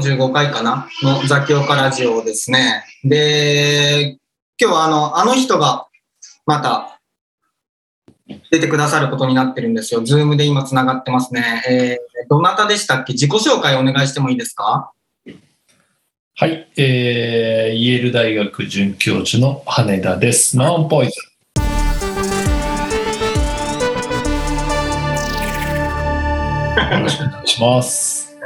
45回かな？のザキオカラジオですね。で、今日はあの、あの人がまた出てくださることになってるんですよ。ズームで今つながってますね。えー、どなたでしたっけ？自己紹介お願いしてもいいですか？はい、えー、イェール大学准教授の羽田です。ノンポイズン。よろしくお願いします。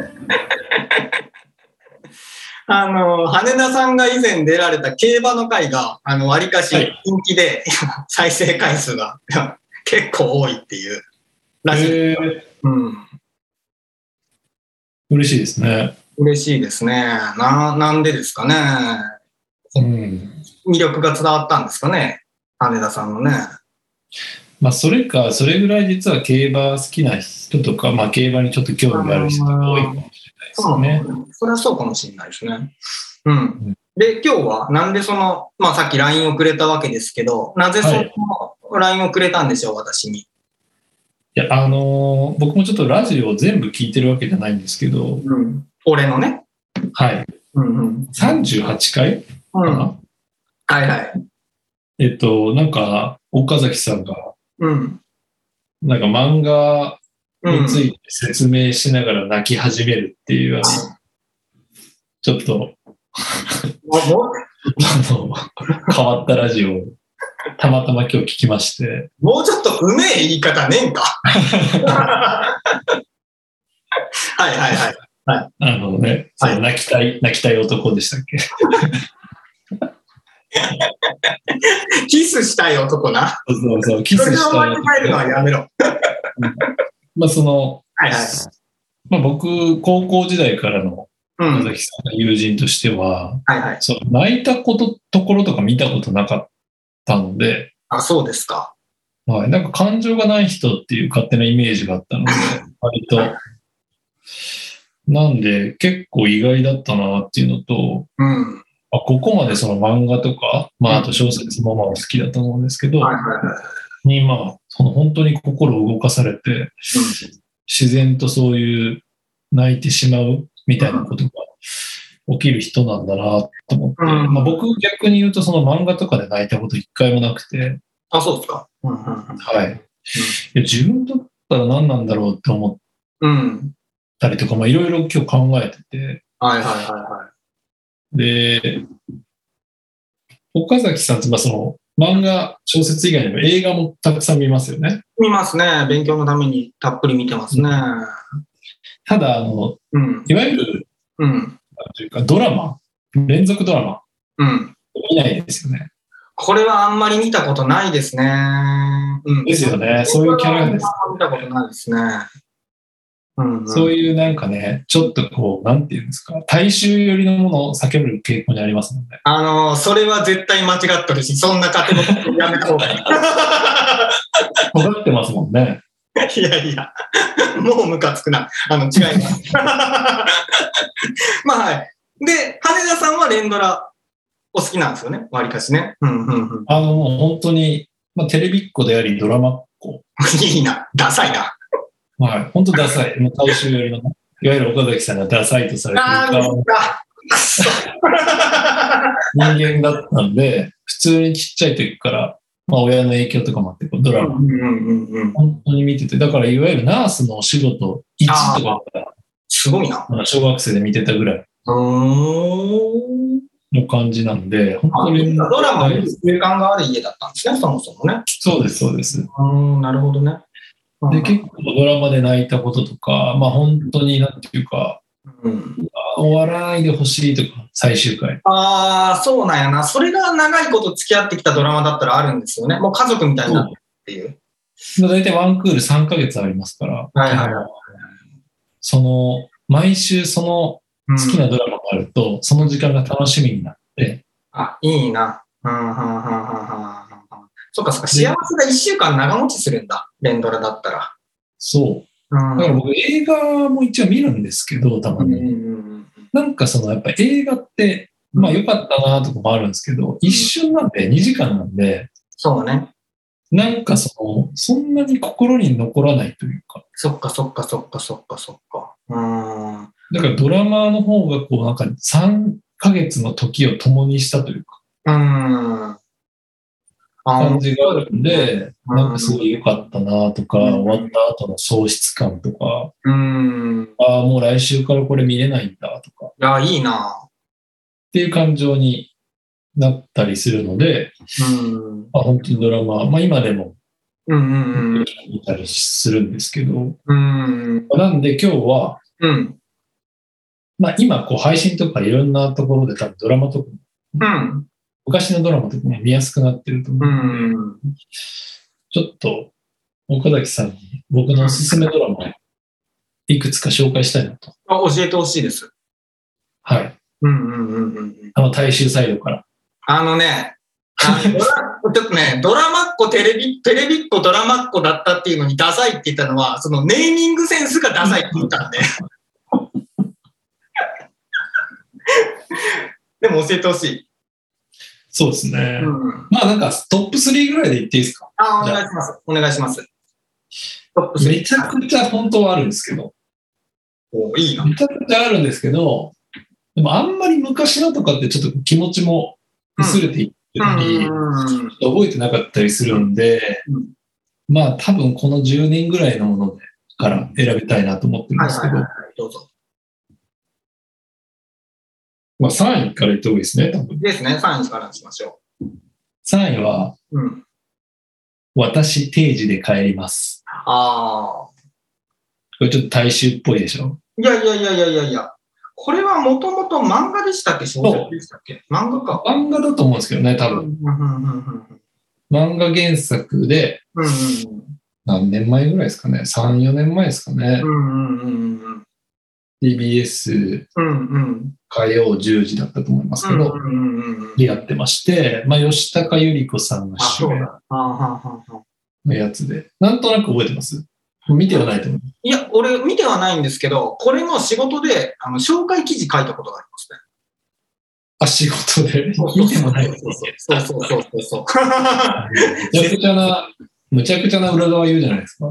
あの、羽田さんが以前出られた競馬の回が、あの、わりかしはい人気で、再生回数が 結構多いっていうらしい。えー、うん。嬉しいですね。嬉しいですね。な、なんでですかね。うん。魅力が伝わったんですかね。羽田さんのね。まあ、それか、それぐらい実は競馬好きな人とか、まあ、競馬にちょっと興味がある人が多いかもしそうね。それはそうかもしれないですね。うん。で、今日はなんでその、まあさっき LINE をくれたわけですけど、なぜその LINE をくれたんでしょう、私に。いや、あのー僕もちょっとラジオを全部聞いてるわけじゃないんですけど、うん。俺のね。はい。うんうん。38回かな、うん。はいはい。えっと、なんか、岡崎さんが、うん。なんか漫画うんについて説明しながら泣き始めるっていう、あのちょっと、変わったラジオをたまたま今日聞きまして、もうちょっとうめえ言い方ねえんか。はいはいはい。あのね、その泣きたい、泣きたい男でしたっけ？キスしたい男な。そうそうそう、キスそれをしたい間違えるのはやめろ。まあその、はいはい。まあ僕、高校時代からのうん。岡崎さんの友人としては、はいはい。その泣いたこと、ところとか見たことなかったので、あ、そうですか。はい、なんか感情がない人っていう勝手なイメージがあったので、割と。なんで、結構意外だったなっていうのと、うん。あここまでその漫画とか、まあ、あと小説もまあ好きだと思うんですけど、はいはいはい。に、まあ、その本当に心を動かされて、自然とそういう泣いてしまうみたいなことが起きる人なんだなと思って、うんまあ、僕逆に言うとその漫画とかで泣いたこと一回もなくて、あ、そうですか。うんうんはい。自分だったら何なんだろうって思っ。たりとか、まあいろいろ今日考えてて、はいはいはいはで、岡崎さんってまあその漫画、小説以外にも映画もたくさん見ますよね。い。見ますね。勉強のためにたっぷり見てますね。ただ、あの、うん。いわゆる、うん。なんていうかドラマ、連続ドラマ、うん。見ないですよね。これはあんまり見たことないですね。うん。ですよね。そういうキャラです。あんま見たことないですね。うん、うん。そういうなんかね、ちょっとこう、なんていうんですか、大衆寄りのものを避ける傾向にありますもんね。あのーそれは絶対間違っとるし、そんなカテゴリーやめた方がいい。尖ってますもんね。いやいや、もうムカつくな。あの、違います。まあはい。で、羽田さんは連ドラお好きなんですよね？わりかしね。うんうんうん。あの、もう本当に、まあ、テレビっ子であり、ドラマっ子。いいな。ダサいな。はい。本当ダサい。もう大衆寄りのね、いわゆる岡崎さんがダサいとされてるあー、側のミスった。くそ。人間だったんで、普通にちっちゃい時から、まあ親の影響とかもあって、ドラマ。本当に見てて、だからいわゆるナースのお仕事1とかからすごいな。まあ小学生で見てたぐらい。の感じなんで、本あ当に。ドラマを見る習慣がある家だったんですね、そもそもね。そうです、そうです。うーん、なるほどね。で、結構ドラマで泣いたこととか、まあ本当になんていうか、うん、終わらないでほしいとか、最終回。ああ、そうなんやな。それが長いこと付き合ってきたドラマだったらあるんですよね。もう家族みたいになってるっていう。大体ワンクール3ヶ月ありますから、はいはいはいその、毎週そのうん好きなドラマがあると、その時間が楽しみになって、あ、いいな。うん、うん、うん、うん、うん。そっかそっか、幸せが一週間長持ちするんだ。連ドラだったら。そう。うん。だから僕映画も一応見るんですけど、たまに。うん。なんかそのやっぱ映画って、まあ良かったなとかもあるんですけど、一瞬なんで2時間なんで、そうね。なんかその、そんなに心に残らないというか、そっかそっかそっかそっかそっか。うん。だからドラマーの方がこうなんか3ヶ月の時を共にしたというかうん。あ感じがあるんで、うんなんかすごい良かったなとか、うん終わった後の喪失感とか、うん。ああ、もう来週からこれ見れないんだとか、っいや、いいな。ていう感情になったりするので、うん。まあ、本当にドラマ、まあ今でも見たりするんですけど、うん。なんで今日は、うん。まあ今こう配信とかいろんなところで多分ドラマとか、うん。昔のドラマとかも見やすくなってると思ううんで、ん。ちょっと岡崎さんに僕のおすすめドラマをいくつか紹介したいなと。あ教えてほしいです。はい。うんうんうんうん。あの大衆サイドから。あのね、あのちょっとね、ドラマっ子、テレビ、テレビっ子、ドラマっ子だったっていうのにダサいって言ったのは、そのネーミングセンスがダサいって言ったんで。でも教えてほしい。そうですね。うん。まあなんかトップ3ぐらいで言っていいですか？あ、お願いします。お願いします。トップ3めちゃくちゃ本当はあるんですけど、おいいな。めちゃくちゃあるんですけど、でもあんまり昔のとかってちょっと気持ちも薄れていってたり、うん。覚えてなかったりするんで、うんまあ多分この10年ぐらいのものでから選びたいなと思ってるんですけど、はいはいはいはい。どうぞ。まあ3位から言った方がいいですね、多分。ですね。3位からにしましょ3位は、う。うん。私定時で帰ります。ああ。これちょっと大衆っぽいでしょ？いやいやいやいやいやいや。これはもともと漫画でしたっけ？小説でしたっけ？漫画か。漫画だと思うんですけどね、多分。うんうんうんうん漫画原作で、うん何年前ぐらいですかね ?3、4年前ですかね？う。んうんうんうん TBS うんうん火曜10時だったと思いますけど、でやってまして、まあ、吉高由里子さんがあ、主演のやつで、なんとなく覚えてます？見てはないと思う。いや、俺見てはないんですけど、これの仕事であの紹介記事書いたことがありますね。あ、仕事で？見てもない。そうそうそうそうそうそう。むちゃくちゃな、むちゃくちゃな裏側言うじゃないですか。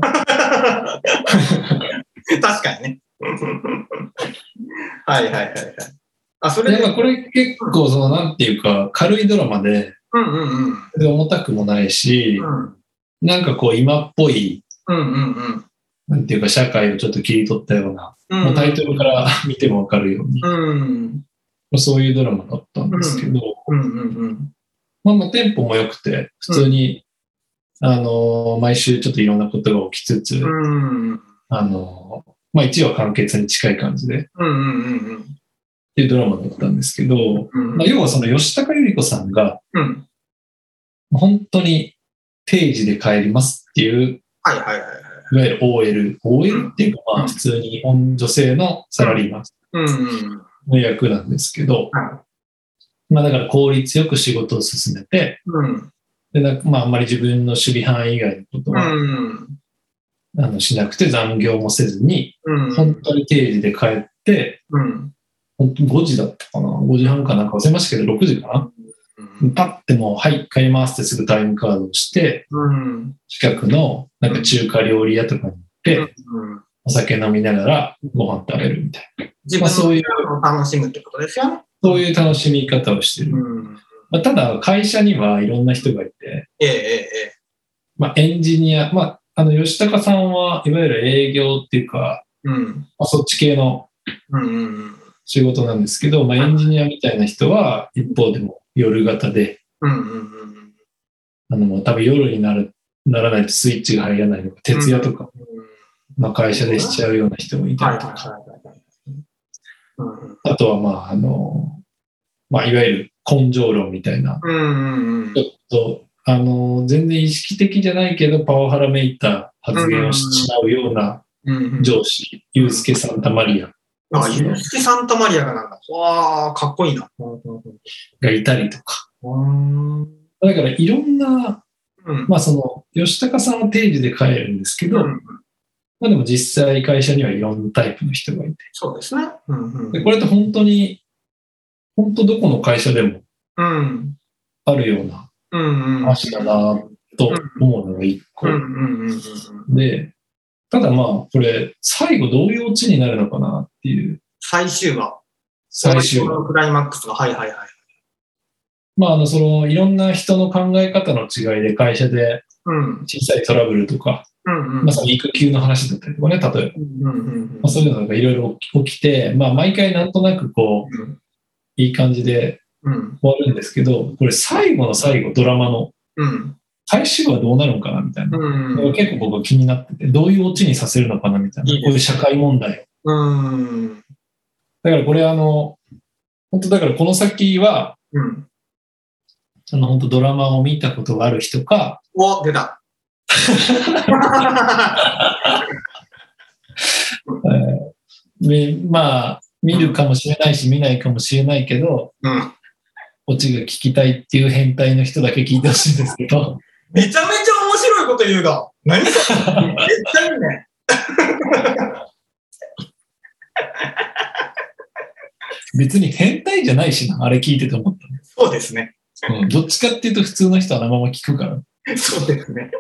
確かにね。はいはいはいはい。あ、それで、これ結構その、なんていうか、軽いドラマで、うんうんうん。で重たくもないし、うんなんかこう今っぽい、うんうんうん。なんていうか社会をちょっと切り取ったような、うんもうタイトルから 見てもわかるように、うん。まあそういうドラマだったんですけど、うんうんうん。まあまあテンポも良くて、普通に、あのー毎週ちょっといろんなことが起きつつ、うん。あのーまあ1話完結に近い感じで、っうんうんうんていうドラマだったんですけど、うん。まあ、要はその吉高由里子さんが、うん。本当に定時で帰りますっていう、はいはいはいはい。いわゆる OL、OL っていうか、まあ普通に日本女性のサラリーマン。の役なんですけど、はまあだから効率よく仕事を進めて、うん。でなんかまああんまり自分の守備範囲以外のことうは、ん。あのしなくて残業もせずに、うん。本当に定時で帰って、うん。本当に5時だったかな ?5 時半かなんか忘れましたけど、6時かな？パッてもう、はい、帰りますってすぐタイムカードをして、うん。近くのなんか中華料理屋とかに行って、うん。お酒飲みながらご飯食べるみたいな。自まあそういう楽しむってことですよね。そういう楽しみ方をしてる。うん。まあ、ただ、会社にはいろんな人がいて、ええええまあ、エンジニア、まあ、あの、吉高さんはいわゆる営業っていうか。まあ、そっち系のうんうん仕事なんですけど、まあ、エンジニアみたいな人は一方でも夜型で、あの、多分夜になる、ならないとスイッチが入らないとか、徹夜とか、まあ、会社でしちゃうような人もいたりとか、あとは、まあ、あの、まあ、いわゆる根性論みたいな、ちょっと、あの、全然意識的じゃないけど、パワハラめいた発言をしちまうようなうん。上司、ユースケ・サンタマリアあ、ユースケ・サンタマリアがなんだ。わあ、かっこいいな。がいたりとか。うん。だから、いろんな、うん。まあ、その、吉高さんは定時で帰るんですけど、うんまあ、でも実際会社にはいろんなタイプの人がいて。そうですね。うんうんでこれって本当に、本当どこの会社でもうん。あるような。話だなと思うのが一個。で、ただまあ、これ、最後どういうオチになるのかなっていう。最終話。最終話。のクライマックスが、はいはいはい。まあ、あの、その、いろんな人の考え方の違いで会社でうん。小さいトラブルとか、うんうん。まあ、その育休の話だったりとかね、例えば。うんうんうんまあ、そういうのがいろいろ起きて、まあ、毎回なんとなくこう、うんいい感じでうん。終わるんですけど、これ最後の最後、ドラマのうん。最終話どうなるのかなみたいな。うん。結構僕は気になってて、どういうオチにさせるのかなみたいな、こういう社会問題を。うん。だからこれあの、本当だからこの先は、うん。あの本当ドラマを見たことがある人か、お、出た。えーでまあ、見るかもしれないし、見ないかもしれないけど、うん。オチが聞きたいっていう変態の人だけ聞いてほしいんですけど、めちゃめちゃ面白いこと言うが。何それ絶対いいね。別に変態じゃないしな、あれ聞いてて思っそうですね。うん、どっちかっていうと普通の人はあのまま聞くから。そうですね。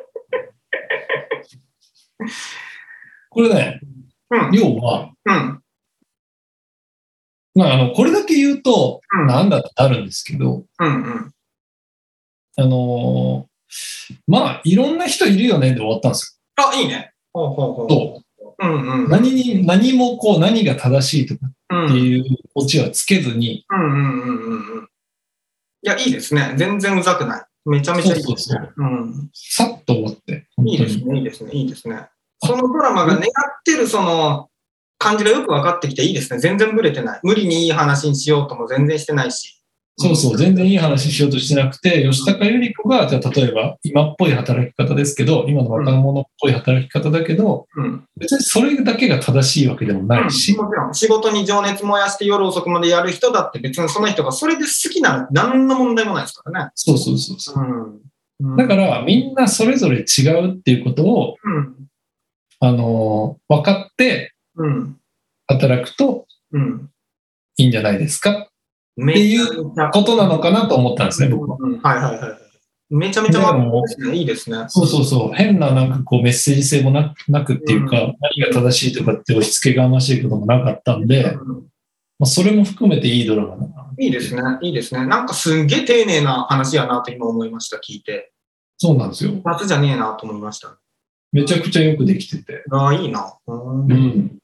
これね、うん。要は、うん。まあ、あの、これだけ言うと、うんなんだってなるんですけど、うん。うん。あのーまあ、いろんな人いるよねで終わったんですあ、いいね。ほうほうほう。うんうん。何に、何もこう、何が正しいとかうん。っていうオチはつけずに、うんうんうんうんうん。いや、いいですね。全然うざくない。めちゃめちゃいいですね。そうそううん。さっと終わって。いいですね、いいですね、いいですね。そのドラマが願ってるその感じがよく分かってきていいですね。全然ブレてない。無理にいい話にしようとも全然してないし。そうそう、全然いい話しようとしてなくて、吉高由里子が、じゃあ例えば、今っぽい働き方ですけど、今の若者っぽい働き方だけど、うん。別にそれだけが正しいわけでもないし、もちろん、仕事に情熱燃やして夜遅くまでやる人だって別にその人がそれで好きなら何の問題もないですからね。そうそうそうそう。うん。うんだから、みんなそれぞれ違うっていうことを、うん。あのー分かってうん。働くとうん。いいんじゃないですかめっていうことなのかなと思ったんですね、僕は。うんはいはいはいはい。めちゃめちゃ。いいですね。そうそうそう。変ななんかこうメッセージ性もななくっていうか、う何が正しいとかって押し付けがましいこともなかったんで、うんまあ、それも含めていいドラマだな。いいですね。いいですね。なんかすんげえ丁寧な話やなと今思いました、聞いて。そうなんですよ。夏じゃねえなと思いました。めちゃくちゃよくできてて。ああ、いいな。うん。うん。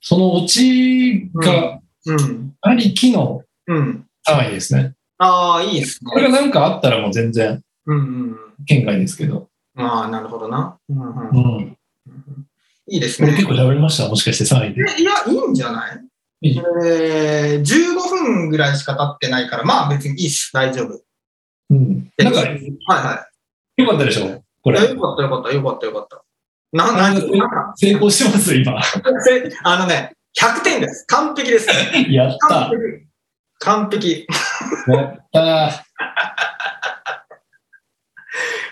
そのオチがうん。ありきのうん。3位ですね。ああ、いいですこれね。が何かあったらもう全然うんうん。県外ですけど。ああ、なるほどな。うんう。うんん。いいですね結。構喋りましたもしかして3位で。いや、いいんじゃない？いいえー、15分ぐらいしか経ってないから、まあ別にいいっす。大丈夫。うん。なんか、はいはよかったでしょ？これ。よかったよかったよかったよかった。な、な、成功してます、今。せあのね、100点です。完璧です。やった完。璧。完璧。やった。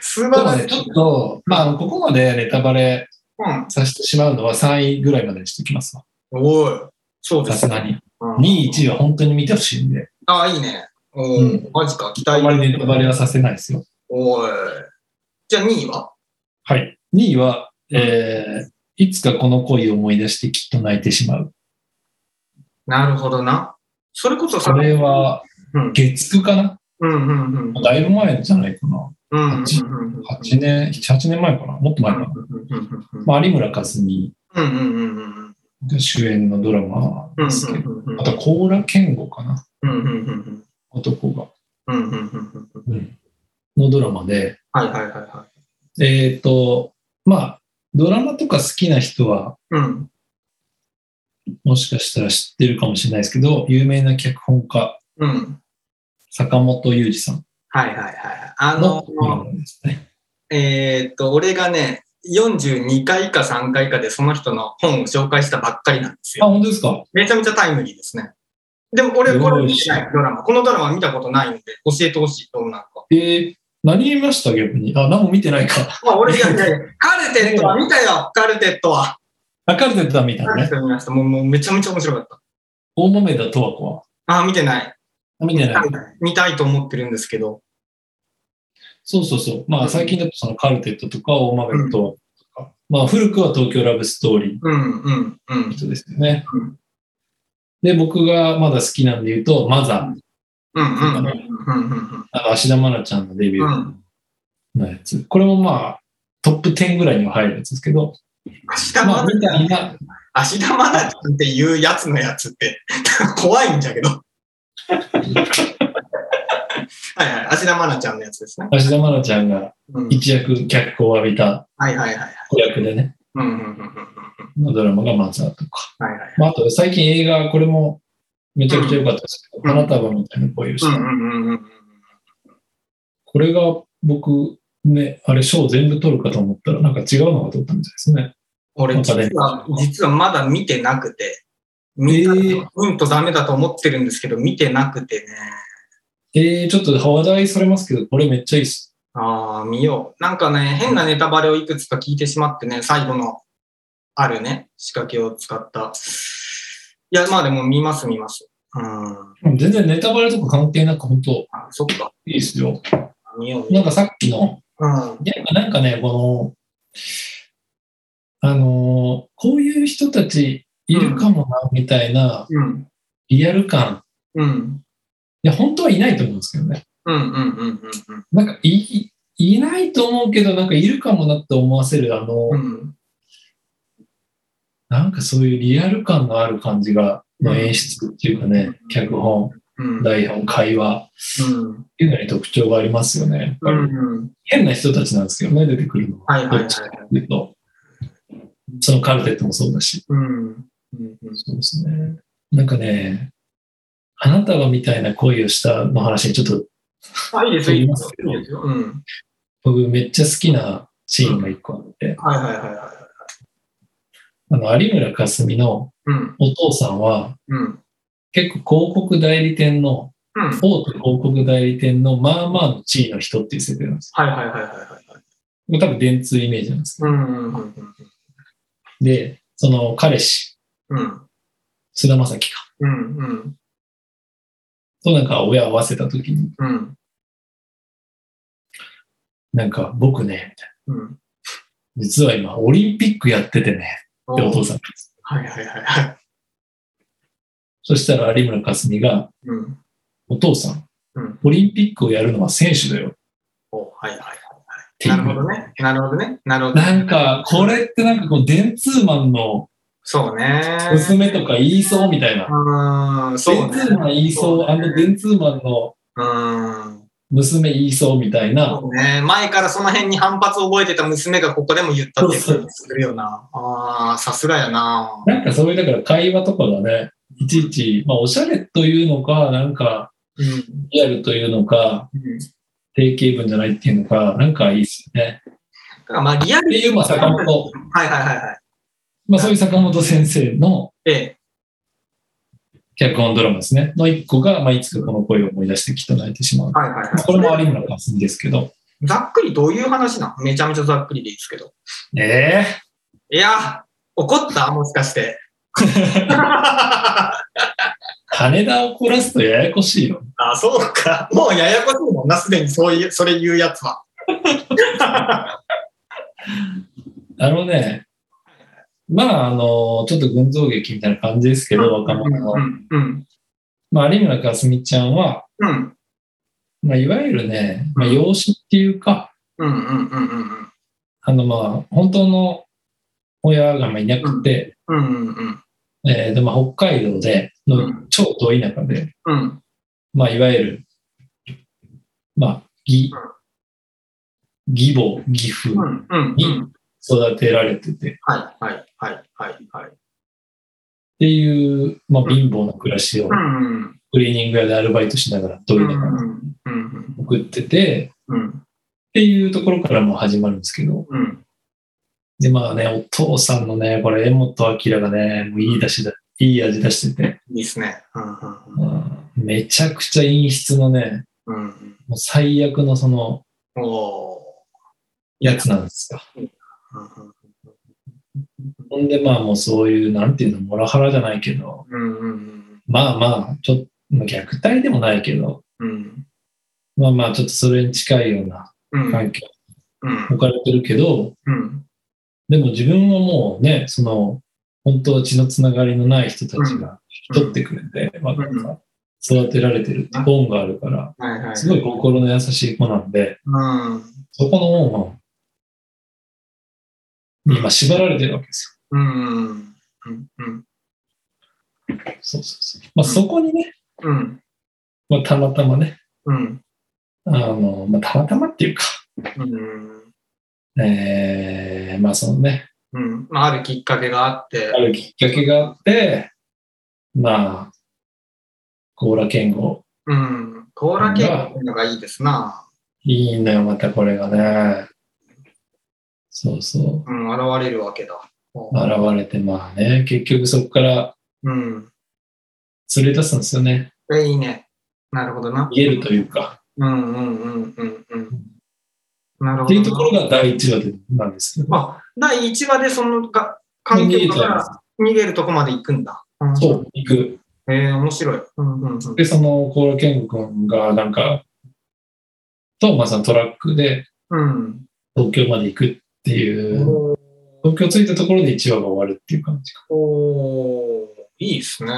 素晴らしい。ちょっと、まあここまでネタバレうん。させてしまうのは3位ぐらいまでにしておきますわ。おい。そうですね。さすがに。うん2位、1位は本当に見てほしいんで、ああ、いいね。おうーマジか。期待あまりネタバレはさせないですよ。おい。じゃあ2位は？はい。2位は、えー、いつかこの恋を思い出してきっと泣いてしまう。なるほどな。それこそさ、これは、うん。月9かな？うんうんうん。だいぶ前じゃないかな。うんうんうん8年、7、8年前かな？もっと前かな。まあ、有村架純うんうんうんうんが主演のドラマうん。ですけど、うんあと、甲羅健吾かな？うんうんうん男が。うんうんうんうんうんのドラマで、はいはいはいはえっ、と、まあ、ドラマとか好きな人は、い。うん。もしかしたら知ってるかもしれないですけど、有名な脚本家、うん。坂本裕二さんはいはいはい。あのね。えーっと、俺がね、42回か3回かでその人の本を紹介したばっかりなんですあ、よ。本当ですか？めちゃめちゃタイムリーですね。でも俺これ見てなよいドラマ。このドラマ見たことないんで教えてほしい。どうなのか。えー、何見ました？逆に。あ、何も見てないか。まあ俺いやいやカルテットは見たよ。カルテットは。あ、カルテットは見たカルテのね。見ました。もうもうめちゃめちゃ面白かった。大豆田十和子は。あ、見てない。あ見てない。見たいと思ってるんですけど。そうそうそう。まあ、最近だとそのカルテットとか大豆田十和子とか、まあ、古くは東京ラブストーリーうんうんうんの。人ですよねうん。で、僕がまだ好きなんで言うと、マザー。うんうんうんうんうんあの、芦田愛菜ちゃんのデビューうん。のやつ。これもまあ、トップ10ぐらいには入るやつですけど、芦田愛菜たいな、芦田愛菜ちゃんっていうやつのやつって 怖いんだけど。はいはい。芦田愛菜ちゃんのやつですね。芦田愛菜ちゃんがうん、一躍脚光を浴びたはいはいはい。子役でね、うんうんうんうんうんのドラマがマザーとか。はいはい。まあ、あと最近映画、これもめちゃくちゃ良かったですけど、うん花束みたいな恋をした。うんうんうんうんこれが僕、ね、あれ賞全部取るかと思ったら、なんか違うのが取ったみたいですね。俺実は、実はまだ見てなくて、見たえーうんとダメだと思ってるんですけど、見てなくてね。えー、ちょっと話題それますけど、これめっちゃいいっす。ああ、見よう。なんかね、変なネタバレをいくつか聞いてしまってね、最後のあるね、仕掛けを使った。いや、まあでも見ます見ます。うん。全然ネタバレとか関係なく、本当あ、そっか。いいっすよ。見ようなんかさっきの、う。うん。いやなんかね、この、あのーこういう人たちいるかもな、みたいなうん。リアル感。うん。いや、本当はいないと思うんですけどね。うんうんうんうんうん。なんかい、いないと思うけど、なんかいるかもなって思わせる、あの、うん。なんかそういうリアル感のある感じが、の演出っていうかね、脚本、うん。台本、会話うん。っていうのに特徴がありますよね。うりん。変な人たちなんですけどね、出てくるのは。はいはいはいどっちかっていうと。そのカルテットもそうだし。うん。うんうんそうですね。なんかね、あなたがみたいな恋をしたの話にちょっとあ、いいですよ。いいで言います。いいですよ。うん。僕めっちゃ好きなシーンが一個あって、はいはいはいはい。あの、有村架純のうん。お父さんはうん。結構広告代理店の、うん。大手広告代理店のまあまあの地位の人っていう設定なんですはいはいはいはいはい。よ。多分電通イメージなんですけうんうんうんど。で、その彼氏、うん。菅田将暉か、うんうんとなんか親を合わせた時に、うんなんか僕ね、みたいな。うん。実は今オリンピックやっててね、ってお父さんがはいはいはいはい。そしたら有村架純が、うん。お父さん、うんオリンピックをやるのは選手だよっおはいはいはい。なるほどね。なるほどね。なるほど。なんか、これってなんかこう、電通マンのそうね。娘とか言いそうみたいな。うーん、そうね。電通マン言いそう、あの電通マンのうーん。娘言いそうみたいな。そうね。前からその辺に反発を覚えてた娘がここでも言ったっていう感じするよな。ああ、さすがやな。なんかそういう、だから会話とかがね、いちいち、まあ、おしゃれというのか、なんか、うん。リアルというのか、うん定型文じゃないっていうのか、なんかいいっすよね。まあリアルっていう、まあ、坂本、はいはいはいはい。まあ、そういう坂本先生のええ。脚本ドラマですね。の一個が、まあ、いつかこの声を思い出してきと泣いてしまう。はいはいはい。これも有村架純ですけど。ざっくりどういう話なの？めちゃめちゃざっくりでいいですけど。ええいや、怒った？もしかして。羽田を凝らすとややこしいよ。あ、そうか。もうややこしいもんな、すでにそういう、それ言うやつは。あのね、まあ、あの、ちょっと群像劇みたいな感じですけど、若者のう。ん、うん、まあ、有村架純ちゃんは、うん、まあ、いわゆるね、まあ、養子っていうか、うん、うん、うん、うん、あの、まあ、本当の親がまあいなくて、うん、うん、えーでまあ、北海道でうの超遠い中で、うん、まあ、いわゆる、まあ、義、義母、義父に育てられてて、っはい、はい、はい、はい、はい。ていう、まあ、貧乏な暮らしをうん、クリーニング屋でアルバイトしながらどいうのか送ってて、うん、っていうところからも始まるんですけど、うん、で、まあね、お父さんのね、これ、江本明がね、もういい出しだ、いい味出してて、いいっすね。うん、うんめちゃくちゃ陰湿のね、うん、うん。もう最悪のその。やつなんですよ。うんほんで、まあもうそういう、なんていうの、モラハラじゃないけど、うん、うん、まあまあ、ちょっと、まあ虐待でもないけど、うん、まあまあ、ちょっとそれに近いようなうん、環境うん、置かれてるけど、うん、でも自分はもうね、その、本当は血のつながりのない人たちが取ってくれて、まあなんか育てられてるって恩があるから。すごい心の優しい子なんで、うん。そこの恩に今縛られてるわけですうん。うん。うん。よ。そうそうそう。まあそこにね、うん。まあたまたまね、うん。あの、まあたまたまっていうか、うん。えー、まあそのね、うん。まあ、あるきっかけがあってあ。るきっかけがあって、まあ、コーラ健吾、うん。コーラケーキいうのがいいですな。いいんだよ、またこれがね。そうそう。うん。現れるわけだ。現れて、まあね、結局そこからうん。連れ出すんですよね。え、いいね。なるほどな。逃げるというか。うんうんうんうんうん。なるほどな。っていうところが第一話でなんですけど。あ、第1話でそのが関係から逃げるとこまで行くんだ。うんそう、行く。えー、面白い。うんうんうん。で、そのコーラ健吾君がなんか、と、まあそのトラックでうん。東京まで行くっていう、おー東京着いたところで1話が終わるっていう感じか。おーいいっすね。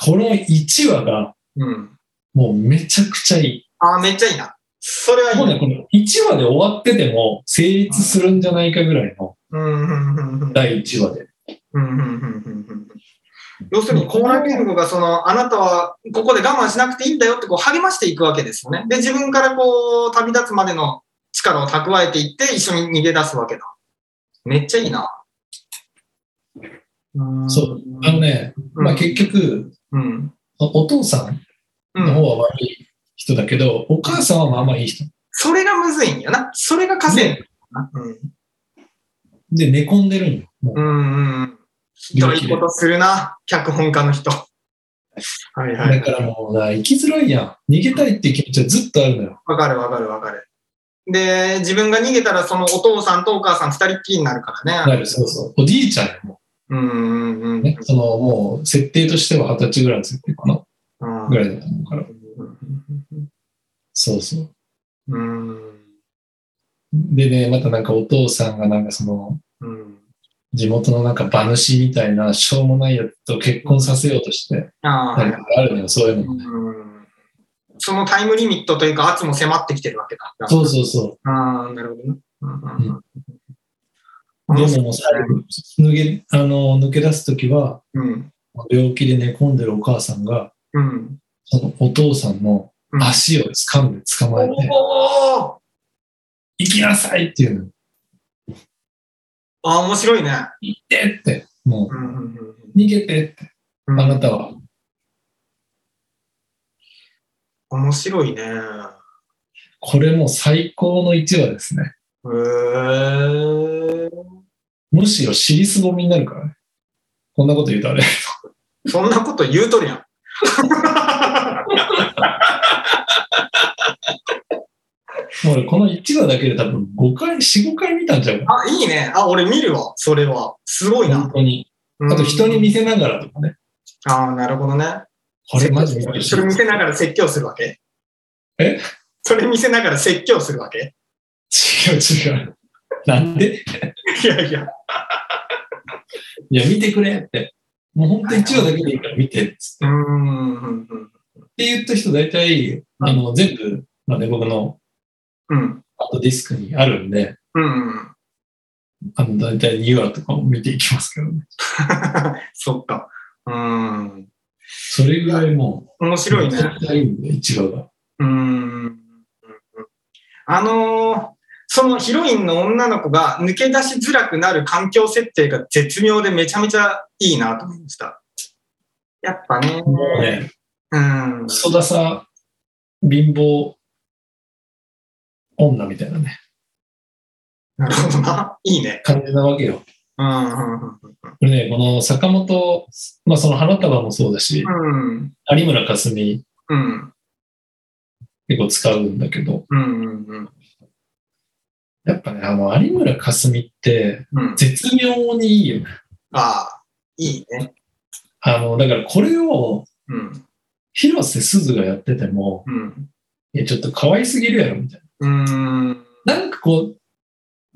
この1話がうん。もうめちゃくちゃいい。あー、めっちゃいいな。それはいいもうね、ね。この1話で終わってても成立するんじゃないかぐらいの。第1話で。要するに、コーラケンゴがその、あなたはここで我慢しなくていいんだよってこう励ましていくわけですよね。で、自分からこう、旅立つまでの力を蓄えていって、一緒に逃げ出すわけだ。めっちゃいいな。うんそう。あのね、まあ結局、うん。お父さん。の方は悪い人だけど、お母さんはまあまあいい人。それがむずいんやな。それが稼いで。うん。で、寝込んでるんよ。もううん。ひどいことするな、脚本家の人。はいはい。だからもうな、生きづらいやん。逃げたいっていう気持ちはずっとあるのよ。わかるわかるわかる。で、自分が逃げたらそのお父さんとお母さん二人っきりになるからね。なる、そうそう。おじいちゃんよもうんうんうん。うね。そのもう、設定としては二十歳ぐらいの設定かな。うんぐらいだと思うから。そうそう。うん。でね、またなんかお父さんがなんかその、うん。地元のなんか馬主みたいなしょうもないやつと結婚させようとして、ああ、るのよ、そういうのもね。うん。そのタイムリミットというか圧も迫ってきてるわけだ。そうそうそああ、なるほどね。うん。でももう最後、抜け、あの、抜け出すときは、うん。病気で寝込んでるお母さんが、うん。そのお父さんの足を掴んで捕まえて、行きなさいっていうの。あ、面白いね。行ってって、もうんうんうんう、逃げてって、うんあなたは。面白いね。へこれもう最高の1話ですね。ーむしろ尻すぼみになるからね。こんなこと言うとあれ。そんなこと言うとるやん。もう俺この1話だけで多分5回、4、5回見たんちゃうかあ、いいね。あ、俺見るわ。それは。すごいな。な本。当に。うんあと人に見せながらとかね。ああ、なるほどね。これマジ見てほしいそれ見せながら説教するわけ？え？それ見せながら説教するわけ？違う違う。なんで？いやいや。いや、見てくれって。もう本当に1話だけでいいから見てっつって。うーん。うんって言った人大体、あの、全部、まあね、僕のうん。アートディスクにあるんで、うん。あの、大体2話とかも見ていきますけどね。そっか。うん。それぐらいもう、面白いね。絶対いいんで、1話が。うーん。あのーそのヒロインの女の子が抜け出しづらくなる環境設定が絶妙でめちゃめちゃいいなと思いました。やっぱね。ね、うん。クソダサ、貧乏、女みたいなね、なるほどな。いいね。感じなわけよ。うん。うん。これね、この坂本、まあその花束もそうだし、うん。有村架純うん。結構使うんだけど、うん。うん。やっぱね、あの、有村架純ってうん。絶妙にいいよね。ああ、いいね。あの、だからこれをうん。広瀬すずがやってても、うん。いや、ちょっと可愛すぎるやろ、みたいな。うん。なんかこう、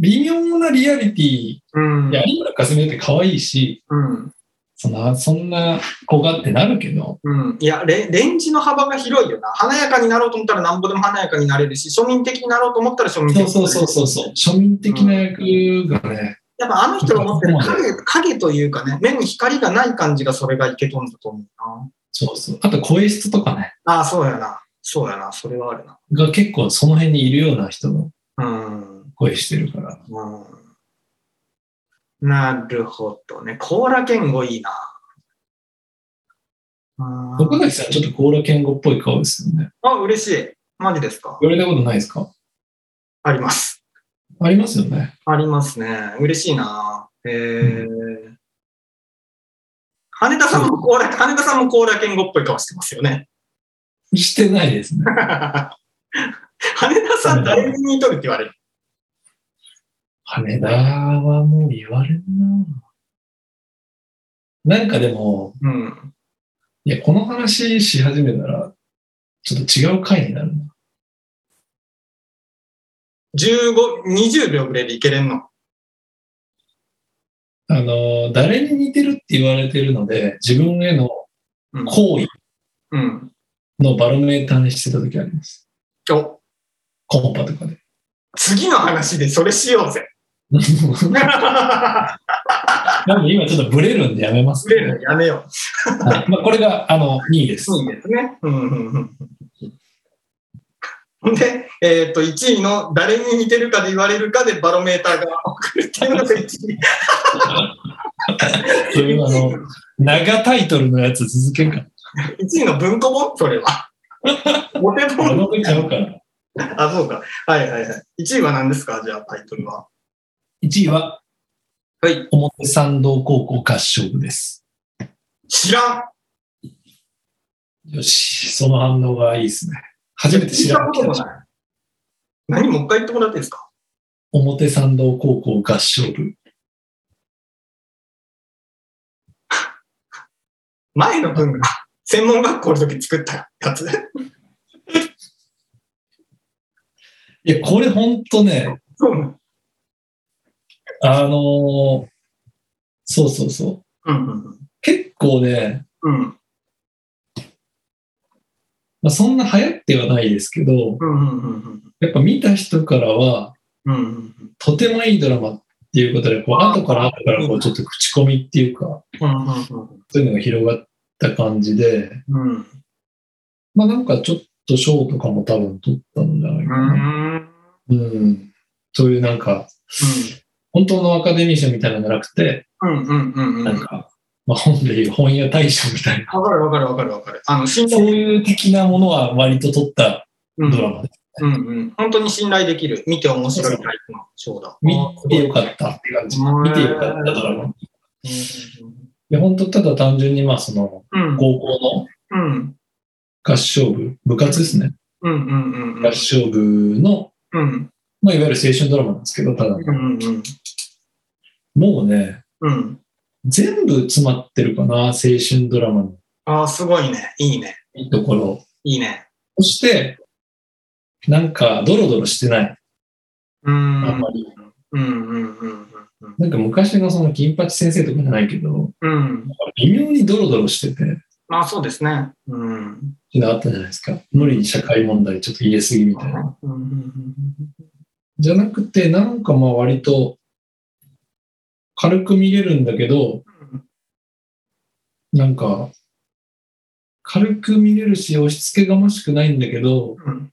微妙なリアリティ、うんいや、有村架純って可愛いし、うん。そんな、そんな子がってなるけど、うん。いやレ、レンジの幅が広いよな。華やかになろうと思ったらなんぼでも華やかになれるし、庶民的になろうと思ったら庶民的になれるそうそうそうそう庶民的な役がね、やっぱあの人が持ってるうん影影というかね、目に光がない感じがそれがいけとんだと思うそうそう。あと声質とかね、な。ああ、そうやな。そうやな。それはあるな。が結構その辺にいるような人のうん。声してるから。うん、なるほどね。甲羅健吾いいな。うん岡崎さん、ちょっと甲羅健吾っぽい顔ですよね。あ、嬉しい。マジですか？言われたことないですか？あります。ありますよね。ありますね。嬉しいな。えー。羽田さんも甲羅、羽田さんも甲羅健吾っぽい顔してますよね。してないですね。羽田さん誰に似とるって言われる羽田はもう言われるななんかでも、うん。いや、この話し始めたら、ちょっと違う回になるな。15、20秒ぐらいでいけれんの。あの、誰に似てるって言われてるので、自分へのうん。行為うん。のバロメーターにしてた時あります。お、コンパとかで。次の話でそれしようぜ。でも今ちょっとブレるんでやめます、触れるのやめよはいまあ、これが、あの、2位ですう。。いいですね。うんうんうんで、えっ、と、1位の誰に似てるかで言われるかでバロメーターが送るっていうのが1位。そういうあの、長タイトルのやつ続けんか。1位の文庫本？それは。モ本。あ、そうか。はいはいはい。1位は何ですか？じゃあタイトルは。1位は、はい。表参道高校合唱部です。知らん。よし、その反応がいいですね。初めて知らんこともない。何もう一回言ってもらっていいですか？表参道高校合唱部。前の君が専門学校の時作ったやつ？いや、これほんとね、そうなのあのーそうそうそう。うんうん結構ね、うん。うんまあ、そんな流行ってはないですけど、うんうんうんやっぱ見た人からは、うんうんうん。とてもいいドラマっていうことで、こう、後から後からこう、ちょっと口コミっていうか、うんうんそういうのが広がった感じで、まあなんかちょっと賞とかも多分取ったんじゃないかな。うん。そういうなんか、本当のアカデミー賞みたいなのじゃなくて、うんうんうんうん。なんか、まあ本でいう本屋大賞みたいな、わかるわかるわかるわかる。あの、信そう頼いう的なものは割と取ったうんドラマです。うんうん。本当に信頼できる。見て面白いタイプの賞だ。見てよかったって感じ。うん見てよかったドラマ。うんで、本当ただ単純にまあその、うん高校のうん合唱部、部活ですね。うんうんうんうん合唱部の、うんまあいわゆる青春ドラマなんですけど、ただ、うんうんもうね、うん。全部詰まってるかな、青春ドラマのああ、すごいね。いいね。いいところ。いいね。そして、なんか、ドロドロしてない。うん。あんまり。うんうんうんうんなんか昔のその金八先生とかじゃないけど、うん。うん。微妙にドロドロしてて、まあそうですね。うん。ってあったじゃないですか。無理に社会問題ちょっと言えすぎみたいな。うんうんうんじゃなくて、なんかまあ割と軽く見れるんだけど、なんか、軽く見れるし、押し付けがましくないんだけど、うん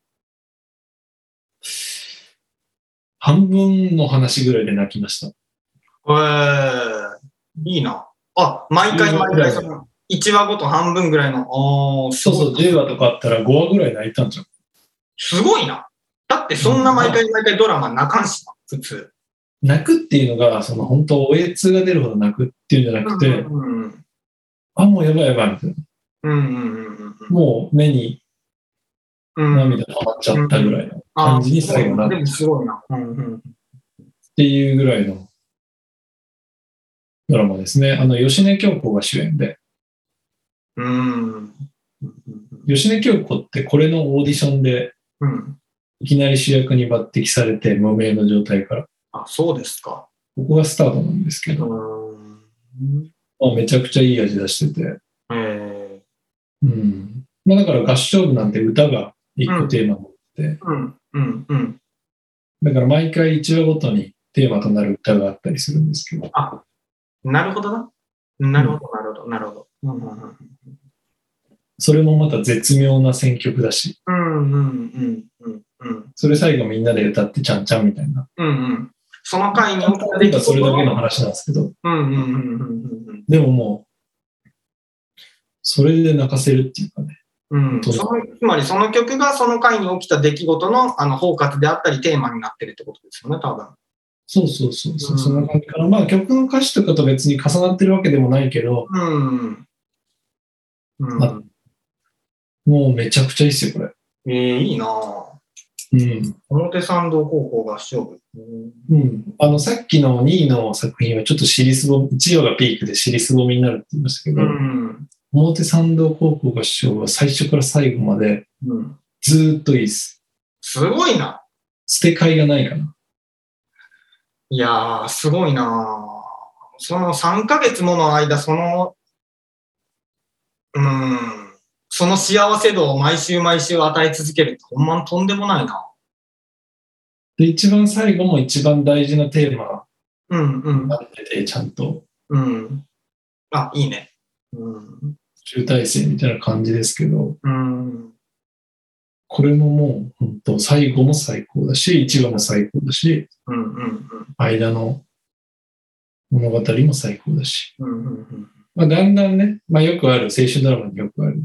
半分の話ぐらいで泣きました。ええいいな。あ、毎回毎回その、1話ごと半分ぐらいの。ああ、そうそう、10話とかあったら5話ぐらい泣いたんじゃん。すごいな。だってそんな毎回毎回ドラマ泣かんしな、普通。泣くっていうのが、その本当、おえつが出るほど泣くっていうんじゃなくて、うんうんあ、もうやばいやばいみたいな。うんうんうんうんもう目にうん。涙溜まっちゃったぐらいのっ感じに最後なっでもすごいな。うんうんていうぐらいのドラマですね。あの、吉根京子が主演で、うん。吉根京子ってこれのオーディションでうん。いきなり主役に抜擢されて無名の状態から。あ、そうですか。ここがスタートなんですけうど、あ、めちゃくちゃいい味出してて、えうん。まあだから合唱部なんて歌が一個テーマになって、ー、うん、うん、うん。だから毎回一話ごとにテーマとなる歌があったりするんですけど、あ、なるほどな。なるほど、なるほど、なるほど。うん、うん、それもまた絶妙な選曲だし、うん、うん、うん、うん、うん。それ最後みんなで歌ってちゃんちゃんみたいな。うん、うん。その回に起きた例えばそれだけのの。話なんですけど、うん、うん、うん、うん、うん。でももう、それで泣かせるっていうかね。うん、そのつまりその曲がその回に起きた出来事のあの包括であったりテーマになってるってことですよね、多分。そうそうそうそう、うんそんな感じかな。まあ曲の歌詞とかと別に重なってるわけでもないけど、うん。うん、あもうめちゃくちゃいいっすよ、これ。えー、いいなぁ。うん。表参道高校合唱部。うんうん。あの、さっきの2位の作品はちょっと尻すぼみ、1話がピークで尻すぼみになるって言いましたけど、うん。表参道高校合唱部は最初から最後までうん。ずーっといいです。すごいな。捨て替えがないかな。いやー、すごいなぁ。その3ヶ月もの間、その、うん、その幸せ度を毎週毎週与え続けるって、ほんまにとんでもないな。で、一番最後も一番大事なテーマうん、うんにな、ってて、ちゃんとうん。あ、いいね。うん。集大成みたいな感じですけど、うん。これももう本当最後も最高だし、1話も最高だし、うん、うん、間の物語も最高だし。うん。うん、うん、まあ、だんだんね、まあ、よくある、青春ドラマによくある、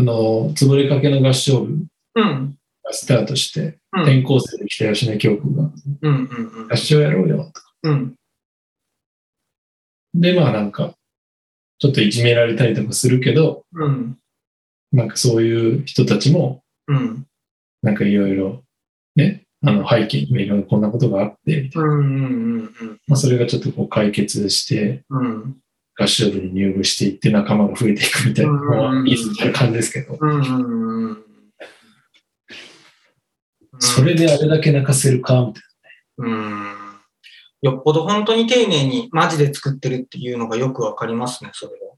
あの、潰れかけの合唱部うん。がスタートして、うん。転校生で来た吉根京子が、うん、うん、合唱やろうよ、とか。うん。で、まあなんか、ちょっといじめられたりとかするけど、うん。なんかそういう人たちも、うん。なんかいろいろ、ね、あの背景にもいろいろこんなことがあって、みたいなうん。うん。まあ、それがちょっとこう解決して、うん。合唱部に入部していって仲間が増えていくみたいな、うんまあいいみたいな感じですけど。それであれだけ泣かせるか、みたいうん。よっぽど本当に丁寧にマジで作ってるっていうのがよくわかりますね、それは。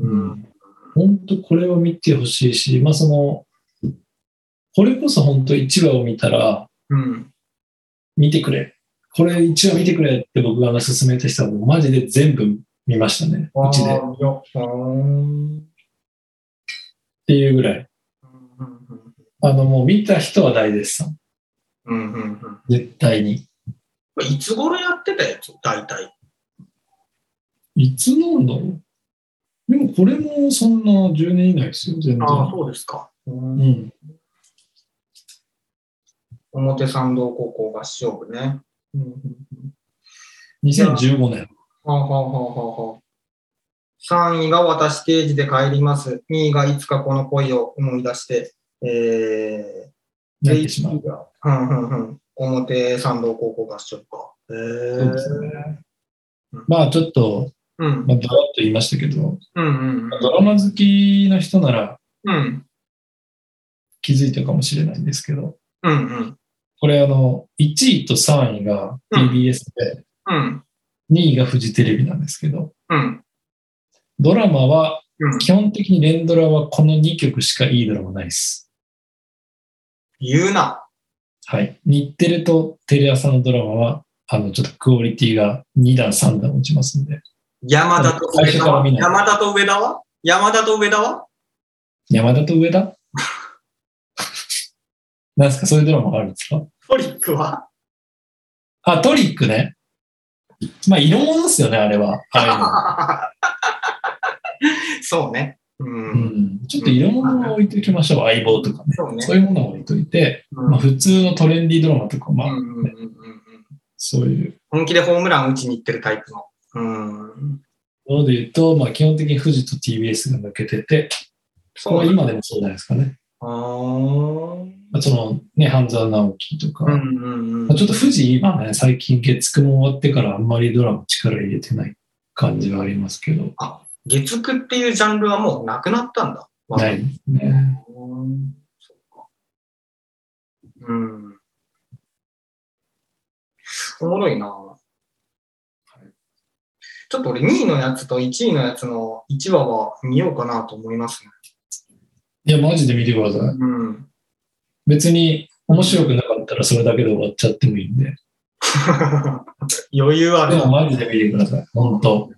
うん。な。本当これを見てほしいし、まあその、これこそ本当1話を見たら、うん。見てくれ。これ1話見てくれって僕が勧めた人はもうマジで全部見ましたね。うちで。っていうぐらい。うんあのもう見た人は大絶賛。うんうん絶対に。うんいつ頃やってたやつ？大体。いつなんだろう？でもこれもそんな10年以内ですよ、全然。ああ、そうですか。ううんん。表参道高校合唱部ね。うんうんうん2015年。はあはあはあはあはあ3位が私定時で帰ります。2位がいつかこの恋を思い出して、えー、泣いてしまう。が、うんうんうん、表参道高校合唱部か。えー、そうですね。まあちょっと、うん。まあ、ドラッと言いましたけど、うんうんドラマ好きの人ならうん。気づいたかもしれないんですけど、うんうん。これあの、1位と3位が TBS で、うん2位がフジテレビなんですけど、うん。ドラマは、うん。基本的に連ドラはこの2曲しかいいドラマないです。言うな。はい。日テレとテレ朝のドラマは、あの、ちょっとクオリティが2段3段落ちますんで、山田と最上田は？山田と上田は？山田と上田は？山田と上田？なんですか？そういうドラマがあるんですか？トリックは？あ、トリックね。まあ、色物ですよね、あれは。あ そうね。う。あいうんん。ちょっと色物を置いておきましょう。相棒とかね。そうね。そういうものを置いといて、うんまあ、普通のトレンディードラマとか、まあ、うんうんうんうんうんそういう本気でホームラン打ちに行ってるタイプの。うん。もので言うと、まあ、基本的に富士と TBS が抜けてて、これは今でもそうじゃないですかね。ああそのね、半沢直樹とか、うんうんうんまあ、ちょっと富士今ね、最近月9も終わってからあんまりドラマ力入れてない感じはありますけど、あ、月9っていうジャンルはもうなくなったんだ。ないですね。うんそっか。うん。おもろいなちょっと俺2位のやつと1位のやつの1話は見ようかなと思いますね。いや、マジで見てください。うん。別に面白くなかったらそれだけで終わっちゃってもいいんで。余裕あるな。でもマジで見てください。本当。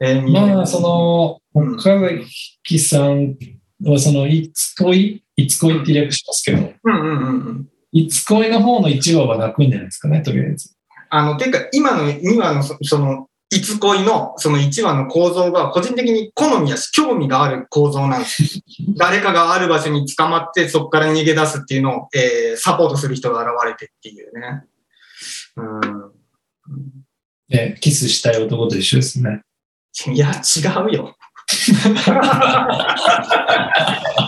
えー、まあ、その、うん岡崎さんは、その、いつ恋？いつ恋って略しますけど、うんうんうんうん。いつ恋の方の1話は泣くんじゃないですかね、とりあえず。あの、ていうか、今の2話のそその、いつ恋のその1話の構造が個人的に好みやし興味がある構造なんです。誰かがある場所に捕まってそこから逃げ出すっていうのを、えーサポートする人が現れてっていうね。うん。ね、キスしたい男と一緒ですね。いや、違うよ。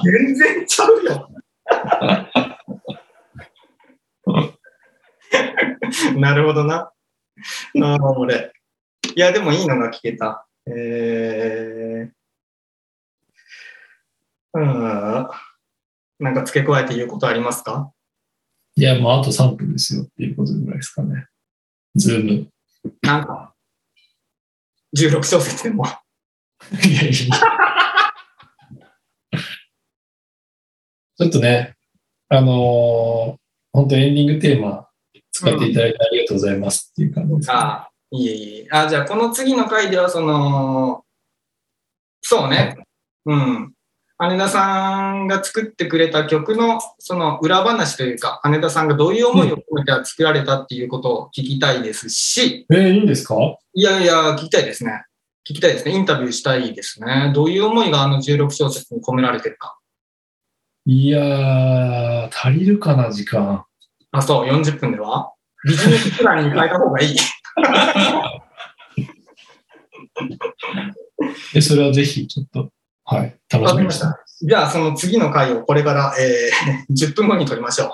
全然ちゃうよ。なるほどな。なるほどね。いや、でもいいのが聞けた。えー、うん。なんか付け加えて言うことありますか？いや、もうあと3分ですよっていうことぐらいですかね。ズーム。いなんか、16小節でも。やいやいや。ちょっとね、あのー本当エンディングテーマ使っていただいてありがとうございますっていう感じです、ねああ、いえいえ。あじゃあ、この次の回では、その、そうね。うん。羽田さんが作ってくれた曲の、その裏話というか、羽田さんがどういう思いを込めて作られたっていうことを聞きたいですし、えーいいんですか？いやいや、聞きたいですね。聞きたいですね。インタビューしたいですね。どういう思いがあの16小節に込められてるか。いやー、足りるかな、時間。あ、そう、40分では？ビジネスプランに変えた方がいい。え、それはぜひ、ちょっと、はい、楽しみにしてます。じゃあ、その次の回をこれから、えー 10分後に撮りましょう。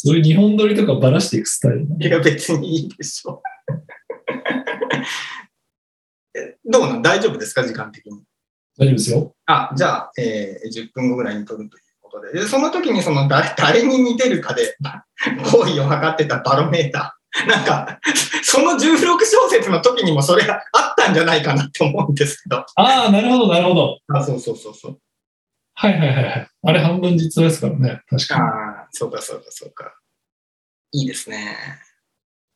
そういう日本撮りとかばらしていくスタイルいや、別にいいでしょう。えどうなん？大丈夫ですか？時間的に。大丈夫ですよ。あ、じゃあ、えー10分後ぐらいに撮るということで。でその時にその誰誰に似てるかで行為を測ってたバロメーター。なんか、その16小節の時にもそれがあったんじゃないかなって思うんですけど。ああ、なるほど、なるほど。あ、そうそうそうそう。はいはいはいはい。あれ半分実話ですからね。確かに。ああ、そうかそうかそうか。いいですね。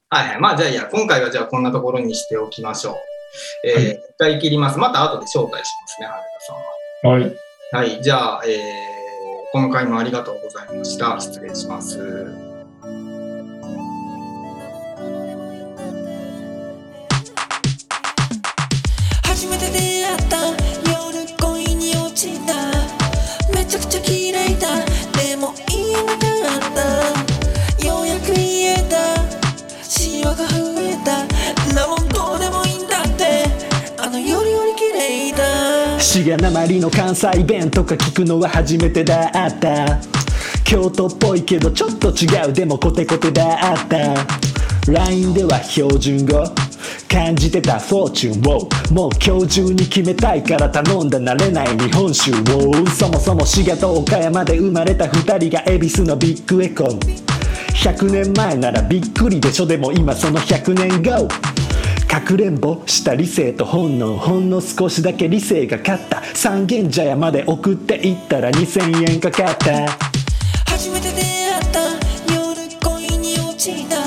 はいはい。まあじゃあいや、今回はじゃあこんなところにしておきましょう。えーはい一回切ります。また後で招待しますね、羽田さんは。はい。はい。じゃあ、えーこの回もありがとうございました。失礼します。初めて出会った夜恋に落ちためちゃくちゃ綺麗だでもいいのか滋賀なまりの関西弁とか聞くのは初めてだった。京都っぽいけどちょっと違う。でもコテコテだった。LINE では標準語。感じてたフォーチュンを。もう今日中に決めたいから頼んだ慣れない日本酒を。そもそも滋賀と岡山で生まれた2人が恵比寿のビッグエコー100年前ならびっくりでしょ。でも今その100年後。かくれんぼした理性と本能ほんの少しだけ理性が勝った。三軒茶屋まで送っていったら2000円かかった。初めて出会った夜恋に落ちた。